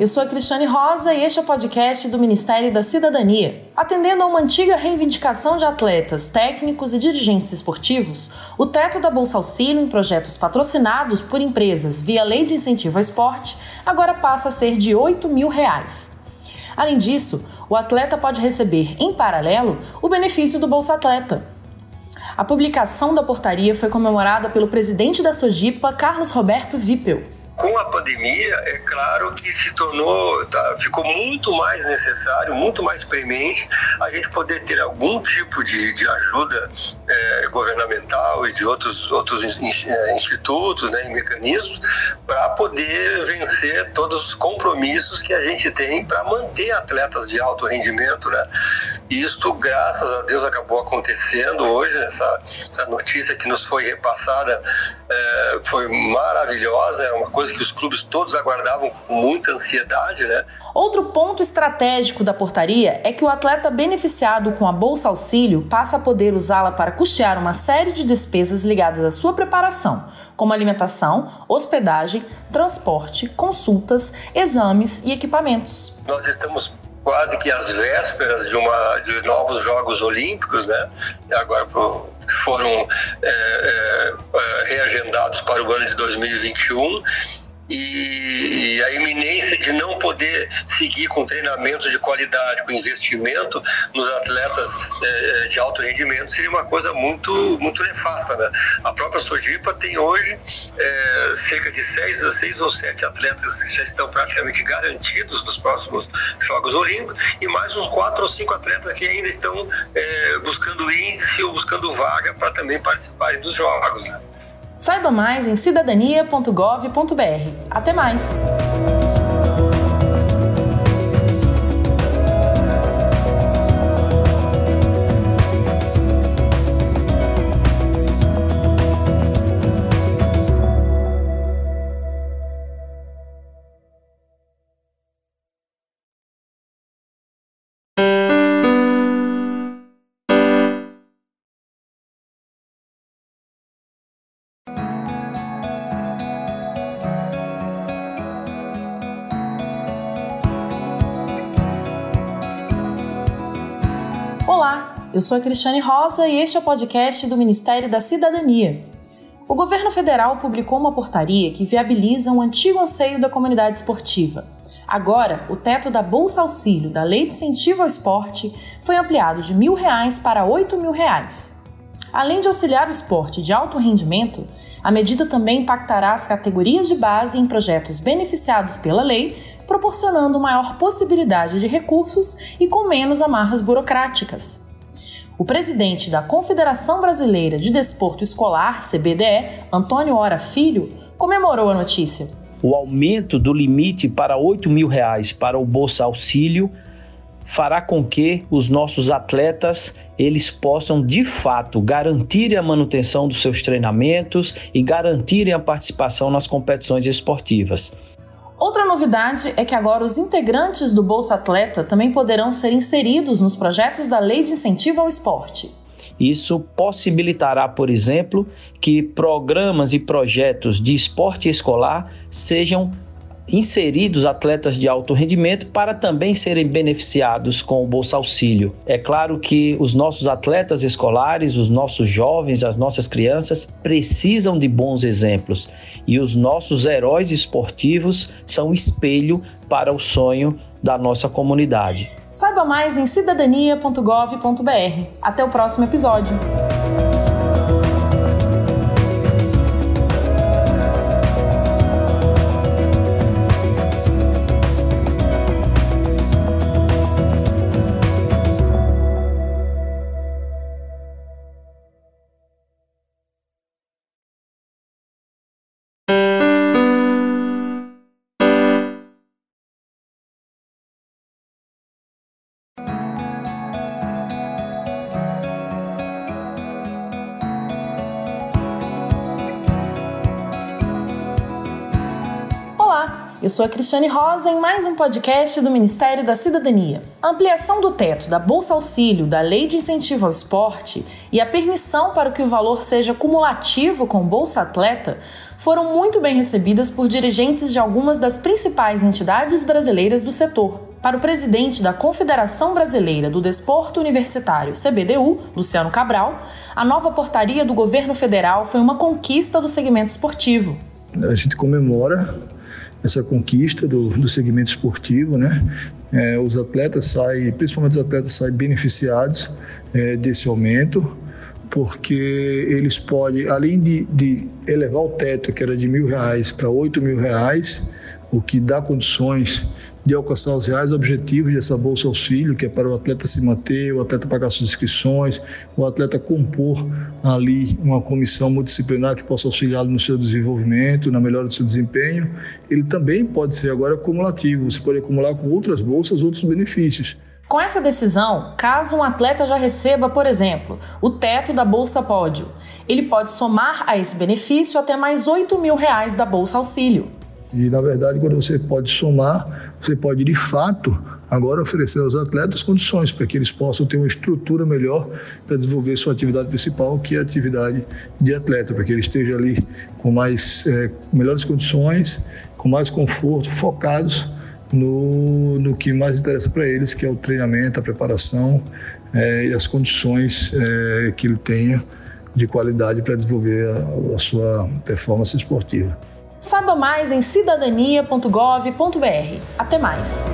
eu sou a Cristiane Rosa e este é o podcast do Ministério da Cidadania. Atendendo a uma antiga reivindicação de atletas, técnicos e dirigentes esportivos, o teto da Bolsa Auxílio em projetos patrocinados por empresas via Lei de Incentivo ao Esporte agora passa a ser de 8 mil reais. Além disso, o atleta pode receber, em paralelo, o benefício do Bolsa Atleta. A publicação da portaria foi comemorada pelo presidente da Sojipa, Carlos Roberto Vipel com a pandemia, é claro que se tornou, tá, ficou muito mais necessário, muito mais premente a gente poder ter algum tipo de, de ajuda é, governamental e de outros, outros é, institutos né, e mecanismos para poder vencer todos os compromissos que a gente tem para manter atletas de alto rendimento. Né? Isto, graças a Deus, acabou acontecendo hoje. Essa, essa notícia que nos foi repassada é, foi maravilhosa, é uma coisa que os clubes todos aguardavam com muita ansiedade, né? Outro ponto estratégico da portaria é que o atleta beneficiado com a Bolsa Auxílio passa a poder usá-la para custear uma série de despesas ligadas à sua preparação, como alimentação, hospedagem, transporte, consultas, exames e equipamentos. Nós estamos quase que às vésperas de, uma, de novos Jogos Olímpicos, né? Agora foram é, é, é, reagendados para o ano de 2021 e a iminência de não poder seguir com treinamento de qualidade, com investimento nos atletas é, de alto rendimento seria uma coisa muito, muito nefasta. Né? A própria Sojipa tem hoje é, cerca de seis, seis ou sete atletas que já estão praticamente garantidos nos próximos Jogos Olímpicos e mais uns quatro ou cinco atletas que ainda estão buscando índice ou buscando vaga para também participarem dos Jogos. Né? Saiba mais em cidadania.gov.br. Até mais! Eu sou a Cristiane Rosa e este é o podcast do Ministério da Cidadania. O governo federal publicou uma portaria que viabiliza um antigo anseio da comunidade esportiva. Agora, o teto da Bolsa Auxílio da Lei de Incentivo ao Esporte foi ampliado de mil reais para oito mil reais. Além de auxiliar o esporte de alto rendimento, a medida também impactará as categorias de base em projetos beneficiados pela lei proporcionando maior possibilidade de recursos e com menos amarras burocráticas. O presidente da Confederação Brasileira de Desporto Escolar, CBDE, Antônio Ora Filho, comemorou a notícia. O aumento do limite para R$ 8 mil para o Bolsa Auxílio fará com que os nossos atletas eles possam de fato garantir a manutenção dos seus treinamentos e garantirem a participação nas competições esportivas. Outra novidade é que agora os integrantes do Bolsa Atleta também poderão ser inseridos nos projetos da Lei de Incentivo ao Esporte. Isso possibilitará, por exemplo, que programas e projetos de esporte escolar sejam inseridos atletas de alto rendimento para também serem beneficiados com o Bolsa Auxílio. É claro que os nossos atletas escolares, os nossos jovens, as nossas crianças precisam de bons exemplos e os nossos heróis esportivos são espelho para o sonho da nossa comunidade. Saiba mais em cidadania.gov.br. Até o próximo episódio. Sou a Cristiane Rosa em mais um podcast do Ministério da Cidadania. A ampliação do teto da Bolsa Auxílio, da Lei de Incentivo ao Esporte e a permissão para que o valor seja cumulativo com Bolsa Atleta foram muito bem recebidas por dirigentes de algumas das principais entidades brasileiras do setor. Para o presidente da Confederação Brasileira do Desporto Universitário, CBDU, Luciano Cabral, a nova portaria do governo federal foi uma conquista do segmento esportivo. A gente comemora essa conquista do, do segmento esportivo, né? É, os atletas saem, principalmente os atletas saem beneficiados é, desse aumento, porque eles podem, além de, de elevar o teto, que era de mil reais para oito mil reais, o que dá condições de alcançar os reais objetivos dessa Bolsa Auxílio, que é para o atleta se manter, o atleta pagar suas inscrições, o atleta compor ali uma comissão multidisciplinar que possa auxiliá-lo no seu desenvolvimento, na melhora do seu desempenho. Ele também pode ser agora acumulativo, você pode acumular com outras bolsas outros benefícios. Com essa decisão, caso um atleta já receba, por exemplo, o teto da Bolsa Pódio, ele pode somar a esse benefício até mais 8 mil reais da Bolsa Auxílio. E, na verdade, quando você pode somar, você pode, de fato, agora oferecer aos atletas condições para que eles possam ter uma estrutura melhor para desenvolver sua atividade principal, que é a atividade de atleta, para que ele esteja ali com mais é, melhores condições, com mais conforto, focados no, no que mais interessa para eles, que é o treinamento, a preparação é, e as condições é, que ele tenha de qualidade para desenvolver a, a sua performance esportiva. Saiba mais em cidadania.gov.br. Até mais!